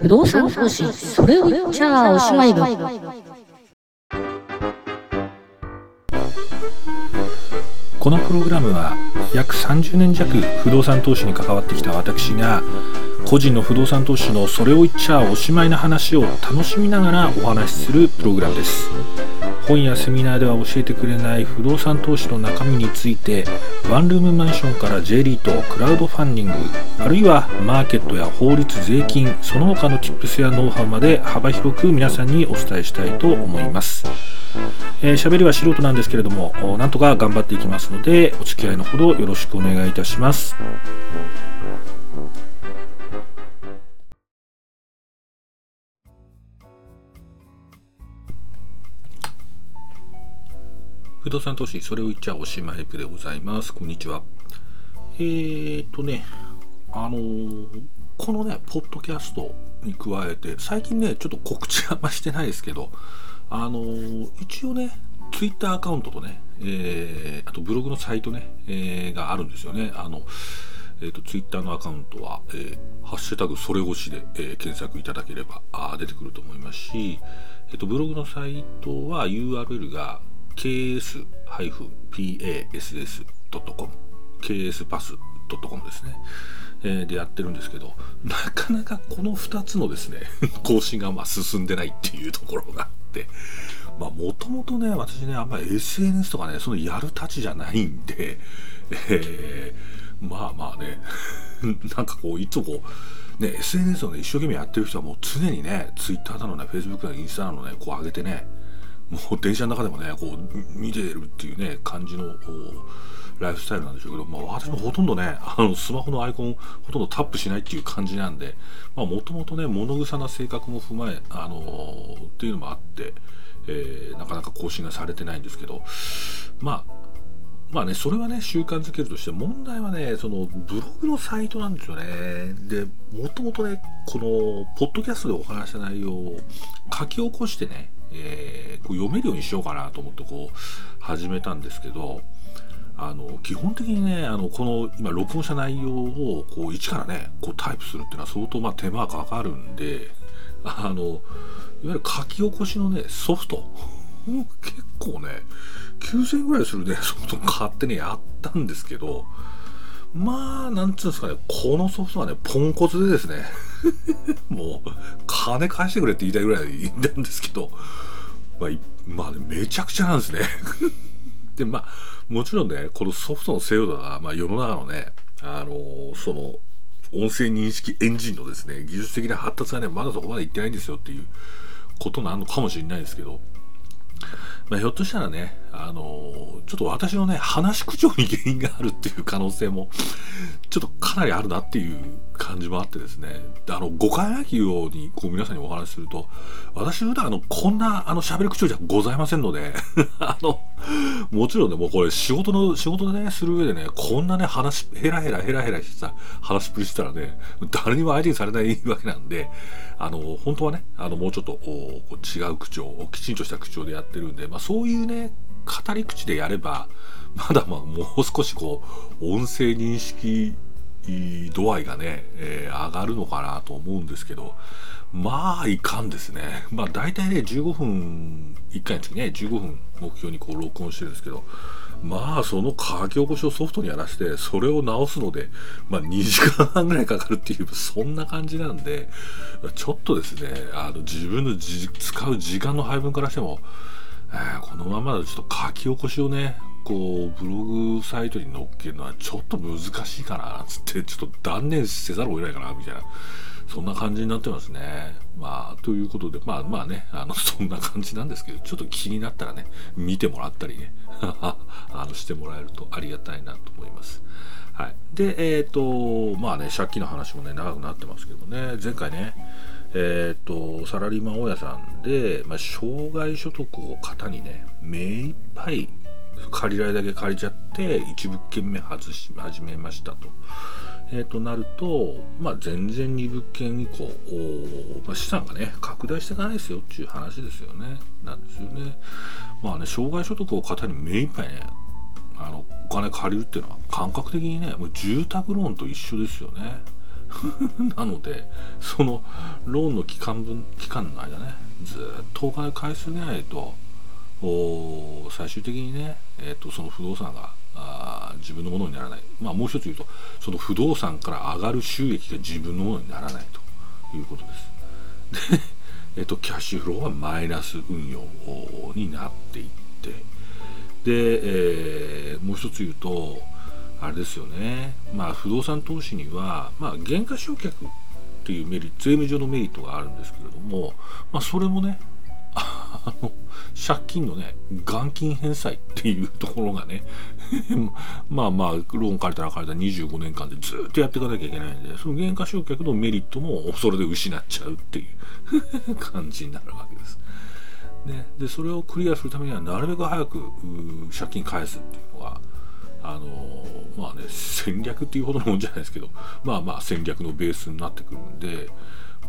不動産投資それを言っちゃおしまい部このプログラムは約30年弱不動産投資に関わってきた私が個人の不動産投資のそれを言っちゃおしまいな話を楽しみながらお話しするプログラムです。本やセミナーでは教えてくれない不動産投資の中身についてワンルームマンションから J リートクラウドファンディングあるいはマーケットや法律税金その他の Tips やノウハウまで幅広く皆さんにお伝えしたいと思います。えー、喋りは素人なんですけれどもなんとか頑張っていきますのでお付き合いのほどよろしくお願いいたします。不動産投資それを言っちゃおしまいでございますこんにちはえーとねあのー、このねポッドキャストに加えて最近ねちょっと告知あんましてないですけどあのー、一応ねツイッターアカウントとね、えー、あとブログのサイトね、えー、があるんですよね。あの、えっ、ー、と、ツイッターのアカウントは、えー、ハッシュタグそれ越しで、えー、検索いただければあ出てくると思いますし、えっ、と、ブログのサイトは URL が ks-pass.com kspass.com ですね。えー、でやってるんですけど、なかなかこの2つのですね、更新がま進んでないっていうところがあって、まあもともとね、私ね、あんまり SNS とかね、そのやるたちじゃないんで、えー、まあまあね、なんかこう、いつもこう、ね、SNS をね、一生懸命やってる人はもう常にね、Twitter だのね、Facebook だのインスタだのね、こう上げてね、もう電車の中でもね、こう見てるっていうね、感じのライフスタイルなんでしょうけど、まあ私もほとんどね、あのスマホのアイコンほとんどタップしないっていう感じなんで、まあもともとね、物臭な性格も踏まえ、あのー、っていうのもあって、えー、なかなか更新がされてないんですけど、まあ、まあね、それはね、習慣づけるとして、問題はね、そのブログのサイトなんですよね。で、もともとね、この、ポッドキャストでお話した内容を書き起こしてね、えー、こう読めるようにしようかなと思ってこう始めたんですけどあの基本的にねあのこの今録音した内容をこう一からねこうタイプするっていうのは相当まあ手間かかるんであのいわゆる書き起こしのねソフト結構ね9000円ぐらいするねソフト買ってねやったんですけどまあなんつうんですかねこのソフトはねポンコツでですね。もう金返してくれって言いたいぐらいなんですけど。まあ、まあ、ね、めちゃくちゃなんですね。でまあもちろんねこのソフトの精度が、まあ、世の中のねあのー、その音声認識エンジンのですね技術的な発達はねまだそこまでいってないんですよっていうことなのかもしれないですけどまあ、ひょっとしたらね、あのー、ちょっと私のね、話し口調に原因があるっていう可能性も、ちょっとかなりあるなっていう感じもあってですね、あの、誤解なきように、こう皆さんにお話しすると、私普段あの、こんな、あの、喋り口調じゃございませんので、あの、もちろんね、もうこれ仕事の、仕事でね、する上でね、こんなね、話、ヘラヘラヘラヘラしてさ、話っぷりしたらね、誰にも相手にされないわけなんで、あの、本当はね、あの、もうちょっとこう、違う口調、きちんとした口調でやってるんで、まあ、そういうね語り口でやればまだまあもう少しこう音声認識度合いがね、えー、上がるのかなと思うんですけどまあいかんですね。まあ大体ね15分1回の時ね15分目標にこう録音してるんですけどまあその書き起こしをソフトにやらしてそれを直すのでまあ2時間半ぐらいかかるっていうそんな感じなんでちょっとですねあの自分の使う時間の配分からしてもえー、このままだとちょっと書き起こしをねこうブログサイトに載っけるのはちょっと難しいかなつってちょっと断念せざるを得ないかなみたいなそんな感じになってますね。まあということでまあまあねあのそんな感じなんですけどちょっと気になったらね見てもらったりね あのしてもらえるとありがたいなと思います。はい、でえっ、ー、とまあね借金の話もね長くなってますけどね前回ねえっ、ー、とサラリーマン大家さんで、まあ、障害所得を型にね目いっぱい借りられだけ借りちゃって1物件目外し始めましたと。えー、となると、まあ、全然2物件以降、まあ、資産がね拡大していかないですよっていう話ですよねなんですよね。まあね障害所得を型に目いっぱいねあのお金借りるっていうのは感覚的にねもう住宅ローンと一緒ですよね。なのでそのローンの期間分期間の間ねずっとお金返しすぎないと最終的にね、えーと、その不動産があ自分のものにならない、まあ、もう一つ言うとその不動産から上がる収益が自分のものにならないということです。で、えーと、キャッシュフローはマイナス運用になっていって。で、えー、もう一つ言うとあれですよね、まあ、不動産投資には、まあ、減価償却っていうメリット税務上のメリットがあるんですけれども、まあ、それもね あの借金のね元金返済っていうところがね まあまあローン借りたら借りた25年間でずっとやっていかなきゃいけないんでその減価償却のメリットもそれで失っちゃうっていう 感じになるわけです。ね、でそれをクリアするためにはなるべく早く借金返すっていうのがあのまあね戦略っていうほどのもんじゃないですけどまあまあ戦略のベースになってくるんで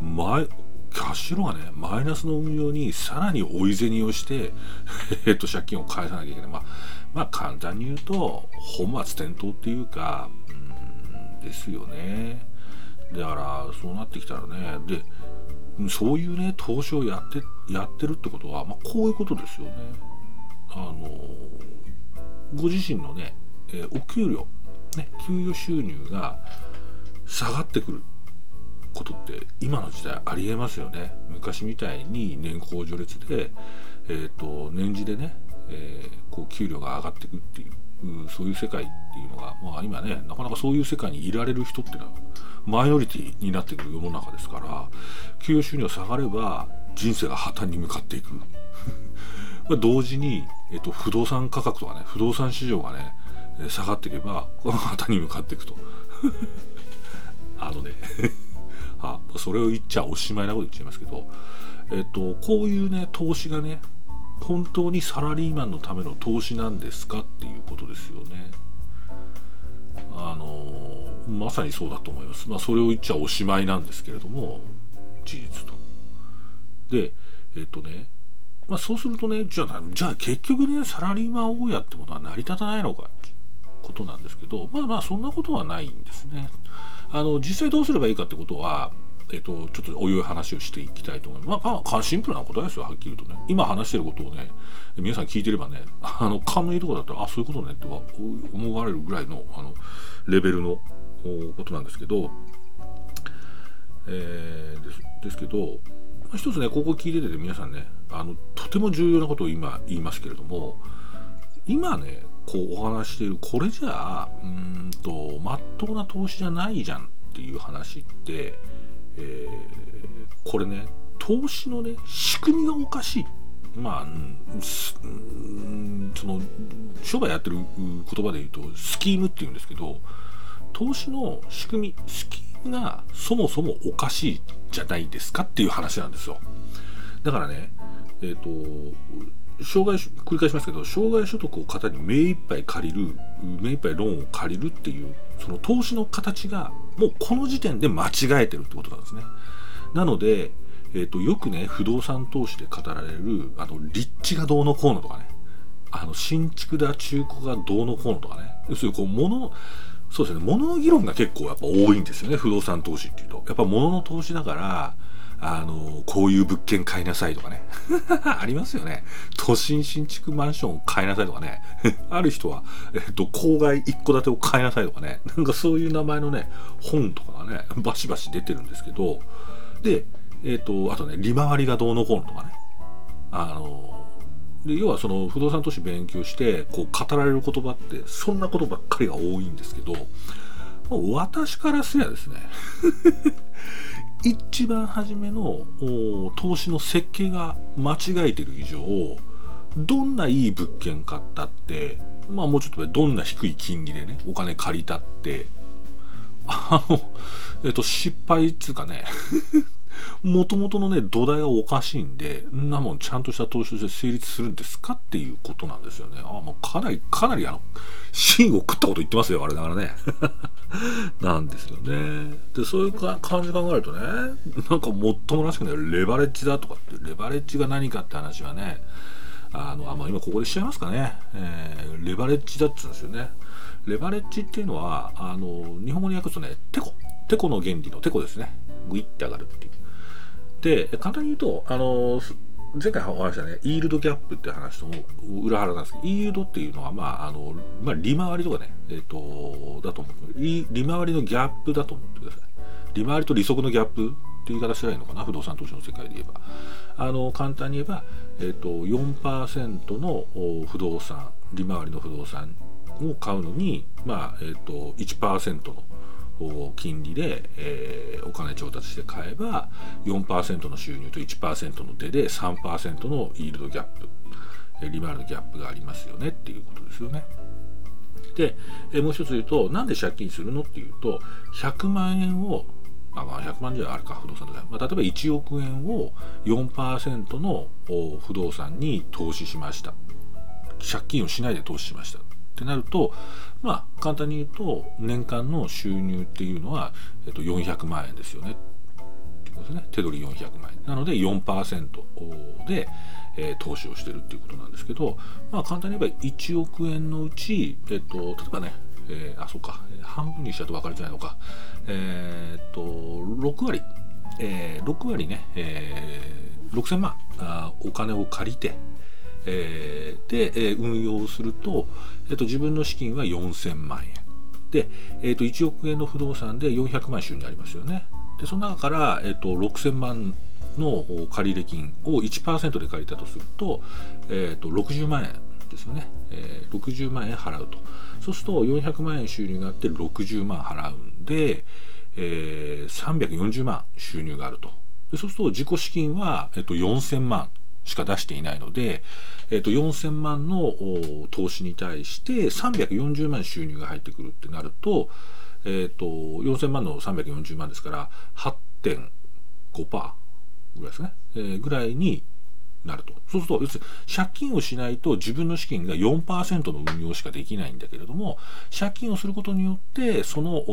前キャッシュローがねマイナスの運用にさらに追い銭をして えっと借金を返さなきゃいけない。まあまあ簡単に言うと本末転倒っていうかうんですよね。だからそうなってきたらねでそういうね投資をやってやってるってことは、まあ、こういうことですよね。あのご自身のねえ、お給料、ね、給与収入が下がってくる。ことって今の時代ありえますよね。昔みたいに年功序列で、えーと、年次でね、えー、こう給料が上がっていくっていうそういう世界っていうのが、まあ、今ねなかなかそういう世界にいられる人っていうのはマイノリティになってくる世の中ですから給与収入が下がれば人生が破綻に向かっていく。同時に、えっと、不動産価格とかね不動産市場がね下がっていけばこの旗に向かっていくと。あのね。あそれを言っちゃおしまいなこと言っちゃいますけどえっとこういうね投資がね本当にサラリーマンのための投資なんですかっていうことですよね。あのまさにそうだと思います。まあそれを言っちゃおしまいなんですけれども事実と。でえっとねまあそうするとねじゃあじゃあ結局ねサラリーマンをやってことは成り立たないのか。ことなんですけどまあまあそんなことはないんですね。あの実際どうすればいいかってことはえっと、ちょっとおい話をしていきたいと思います。まあ、まあ、シンプルな答えですよ、はっきりとね。今話してることをね、皆さん聞いてればね、あの、勘のいいとこだったら、あ、そういうことねって思われるぐらいの、あの、レベルのことなんですけど、えー、ですですけど、一つね、ここ聞いてて皆さんね、あの、とても重要なことを今言いますけれども、今ね、こうお話している。これじゃあうんとまっとうな投資じゃないじゃんっていう話って、えー、これね投資のね仕組みがおかしい。まあ、うん、その商売やってる言葉で言うとスキームっていうんですけど投資の仕組みスキームがそもそもおかしいじゃないですかっていう話なんですよ。だからねえっ、ー、と障害繰り返しますけど障害所得を方に目いっぱい借りる目いっぱいローンを借りるっていうその投資の形がもうこの時点で間違えてるってことなんですね。なので、えーと、よくね不動産投資で語られるあの立地がどうのこうのとかね。あの新築だ中古がどうのこうのとかね。要するにこう物そうですね物の議論が結構やっぱ多いんですよね不動産投資っていうと。やっぱ物の投資だからあの、こういう物件買いなさいとかね。ありますよね。都心新築マンションを買いなさいとかね。ある人は、えっと、郊外一戸建てを買いなさいとかね。なんかそういう名前のね、本とかがね、バシバシ出てるんですけど、で、えっと、あとね、利回りがどうのこうのとかね。あの、で要はその不動産投資勉強してこう語られる言葉ってそんなことばっかりが多いんですけど私からすりゃですね一番初めの投資の設計が間違えてる以上どんないい物件買ったってまあもうちょっとどんな低い金利でねお金借りたってあのえっと失敗っつうかね もともとのね土台がおかしいんでんなもんちゃんとした投資として成立するんですかっていうことなんですよね。あもうかなりかなりあの芯を食ったこと言ってますよ我ながらね。なんですよね。で、そういう感じ考えるとね、なんかもっともらしくね、レバレッジだとかって、レバレッジが何かって話はね、あの、あまあ、今ここでしちゃいますかね、えー、レバレッジだって言うんですよね。レバレッジっていうのは、あの、日本語に訳すとね、テコ、テコの原理のテコですねグイッて上がるっていうで簡単に言うとあの前回お話したねイールドギャップって話と裏腹なんですけどイールドっていうのはまああの、まあ、利回りとかねえっ、ー、とだと思う。利利回りのギャップだと思ってください。利回りと利息のギャップっていう言い方したらいいのかな不動産投資の世界で言えば。あの簡単に言えば、えっーと、4%の不動産利回りの不動産を買うのに、まあえーと、1%の金利で、えー、お金調達して買えば4%の収入と1%の出で3%のイールドギャップ。え利回りのギャップがありますよね。っていうことですよね。で、えもう一つ言うとなんで借金するのっていうと100万円をあまあ100万じゃあるか不動産で、まあ、例えば1億円を4%の不動産に投資しました。借金をしないで投資しました。ってなるとまあ簡単に言うと年間の収入っていうのは、えっと、400万円ですよね。ってことですね。手取り400万円。なので4%で、えー、投資をしてるっていうことなんですけどまあ簡単に言えば1億円のうち、えっと、例えばねえー、あそうか。半分にしちゃうと分かりづらいのか。えー、っと6割、えー、6割ね、えー、6000万。あお金を借りて、えー、で、えー、運用すると、えー、と自分の資金は4000万円。で、えー、と1億円の不動産で400万収入ありますよね。でその中から、えー、と6000万の借入金を1%で借りたとすると,、えー、と60万円ですよね、えー、60万円払うと。そうすると400万円収入があって60万払うんで、えー、340万収入があると。でそうすると自己資金は、えっと、4000万しか出していないので、えっと、4000万の投資に対して340万収入が入ってくるってなると、えっと、4000万の340万ですから8.5%ぐらいですね、えー、ぐらいになると。そうすると、要するに借金をしないと自分の資金が4%の運用しかできないんだけれども、借金をすることによって、その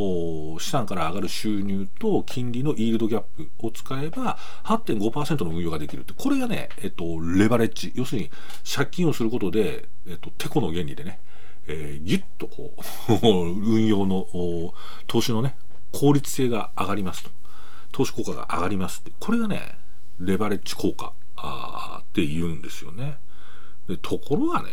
資産から上がる収入と金利のイールドギャップを使えば、8.5%の運用ができるって、これがね、えっと、レバレッジ。要するに、借金をすることで、えっと、テコの原理でね、えー、ギュッとこう、運用の、投資のね、効率性が上がりますと。投資効果が上がりますって。これがね、レバレッジ効果あって言うんですよね。でところがね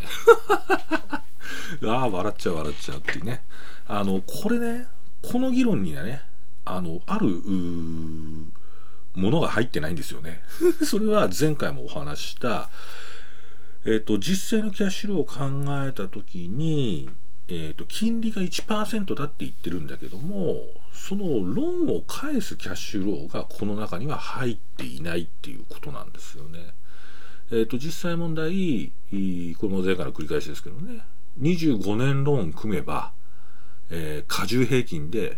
ああ笑っちゃう笑っちゃうっていうねあのこれねこの議論にはねあのあるものが入ってないんですよね。それは前回もお話しした、えっ、ー、と実際のキャッシュローを考えた時に、えーと、金利が1%だって言ってるんだけどもそのローンを返すキャッシュローがこの中には入っていないっていうことなんですよね。えーと、実際問題これも前回の繰り返しですけどね。25年ローン組めば、えー、加重平均で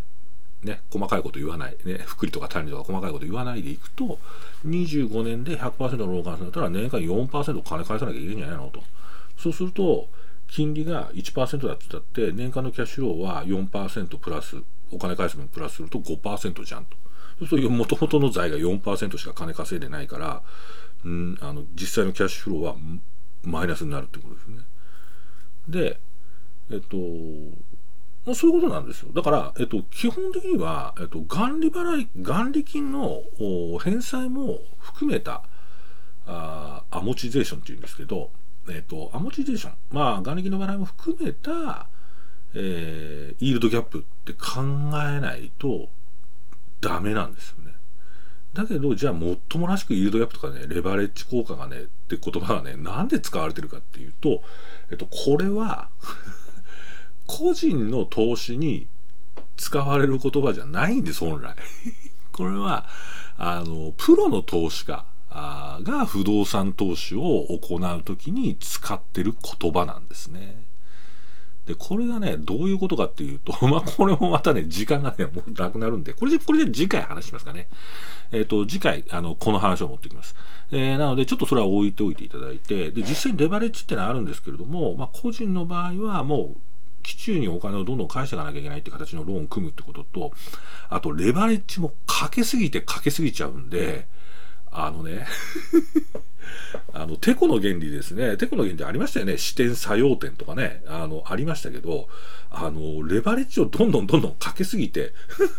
ね、細かいこと言わない、ね、福利とか単利とか細かいこと言わないでいくと、25年で100%のローン換算だったら年間4%金返さなきゃいけないんじゃないのと。そうすると、金利が1%だって言ったって年間のキャッシュローは4%プラスお金返す分プラスすると5%じゃんと。そうするともともとの財が4%しか金稼いでないからんあの実際のキャッシュフローはマイナスになるってことですねでえっとまあ、そういうことなんですよ。だから、えっと、基本的には、えっと、元利払い、元利金の返済も含めたあアモチゼーションっていうんですけど、えっ、と、アモチゼーション、まあ、眼力の払いも含めた、えー、イールドギャップって考えないとダメなんですよね。だけど、じゃあ、もっともらしくイールドギャップとかね、レバレッジ効果がね、って言葉がね、なんで使われてるかっていうと、えっと、これは 個人の投資に使われる言葉じゃないんです、本来。これは、あの、プロの投資家、が不動産投資を行う時に使ってる言葉なんですね。で、これがね、どういうことかっていうと、まあ、これもまたね、時間がね、もうなくなるんで、これで、これで次回話しますかね。えっ、ー、と、次回、あの、この話を持ってきます。えー、なので、ちょっとそれは置いておいていただいて、で、実際にレバレッジってのはあるんですけれども、まあ、個人の場合はもう、基中にお金をどんどん返していかなきゃいけないって形のローンを組むってことと、あと、レバレッジもかけすぎてかけすぎちゃうんで、あのね あの、テコの原理ですね。テコの原理ありましたよね。視点作用点とかね。あの、ありましたけど、あの、レバレッジをどんどんどんどんかけすぎて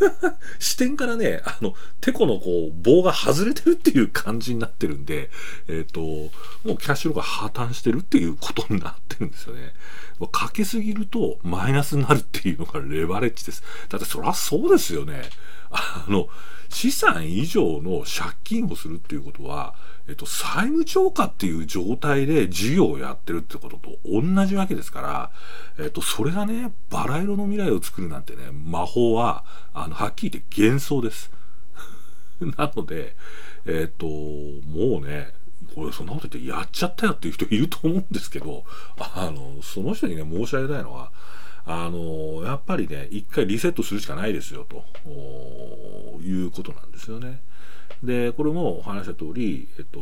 視点からね、あの、テコのこう、棒が外れてるっていう感じになってるんで、えっ、ー、と、もうキャッシュローが破綻してるっていうことになってるんですよね。かけすぎるとマイナスになるっていうのがレバレッジです。だってそりゃそうですよね。あの、資産以上の借金をするっていうことは、えっと、債務超過っていう状態で事業をやってるってことと同じわけですから、えっと、それがね、バラ色の未来を作るなんてね、魔法は、あの、はっきり言って幻想です。なので、えっと、もうね、これそんなこと言ってやっちゃったよっていう人いると思うんですけど、あの、その人にね、申し上げたいのは、あの、やっぱりね、一回リセットするしかないですよ、ということなんですよね。で、これもお話した通り、えっと、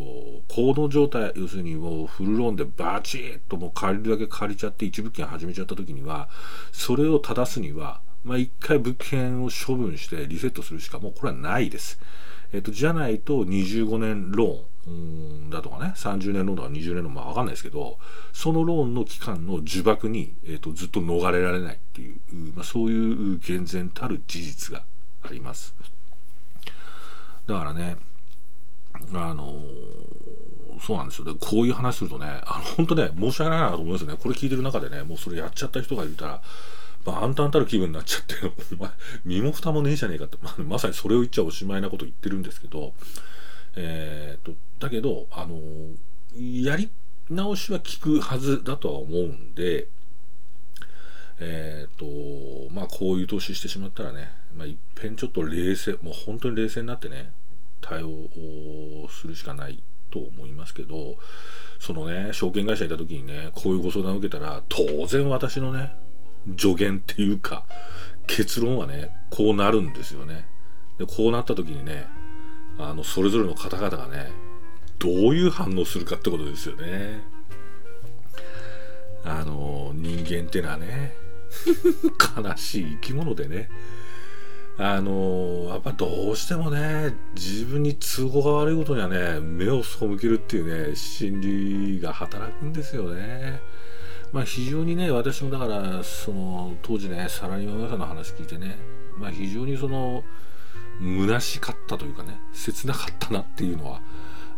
行動状態、要するにもうフルローンでバチッともう借りるだけ借りちゃって一物件始めちゃった時には、それを正すには、まあ一回物件を処分してリセットするしかもうこれはないです。えっと、じゃないと25年ローンだとかね、30年ローンとか20年ローン、まあわかんないですけど、そのローンの期間の呪縛に、えっと、ずっと逃れられないっていう、まあそういう厳然たる事実があります。だからね、あのそうなんですよ。で、こういう話するとね、あの、本当ね、申し訳ないなと思いますよね。これ聞いてる中でね、もうそれやっちゃった人がいたら、まあ、あんたる気分になっちゃって、お前、身も蓋もねえじゃねえかって、まあ、まさにそれを言っちゃおしまいなこと言ってるんですけど、えー、と、だけど、あのやり直しは効くはずだとは思うんで、えっ、と、まあ、こういう投資してしまったらね、まあ、いっぺんちょっと冷静、もう本当に冷静になってね、対応するしかないと思いますけど、そのね、証券会社いた時にね、こういうご相談を受けたら、当然私のね、助言っていうか、結論はね、こうなるんですよね。で、こうなった時にね、あの、それぞれの方々がね、どういう反応するかってことですよね。あの、人間ってのはね、悲しい生き物でねあのやっぱどうしてもね自分に都合が悪いことにはね目を背けるっていうね心理が働くんですよね。まあ非常にね私もだからその当時ねサラリーマン皆さんの話聞いてねまあ非常にその虚しかったというかね切なかったなっていうのは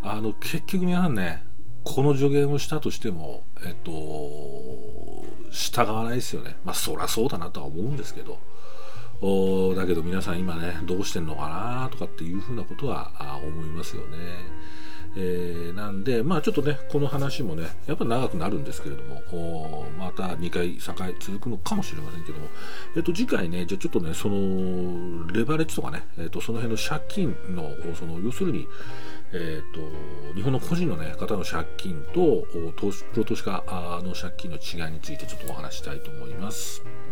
あの結局皆さんねこの助言をしたとしてもえっと従わないですよねまあそりゃそうだなとは思うんですけどおだけど皆さん今ねどうしてんのかなとかっていうふうなことは思いますよね。えー、なんで、まあちょっとね、この話もね、やっぱ長くなるんですけれども、また2回、3回続くのかもしれませんけども、えっ、と、次回ね、じゃちょっとね、その、レバレッジとかね、えっ、と、その辺の借金の、その、要するに、えっ、と、日本の個人のね、方の借金と、投資プロ投資家の借金の違いについてちょっとお話したいと思います。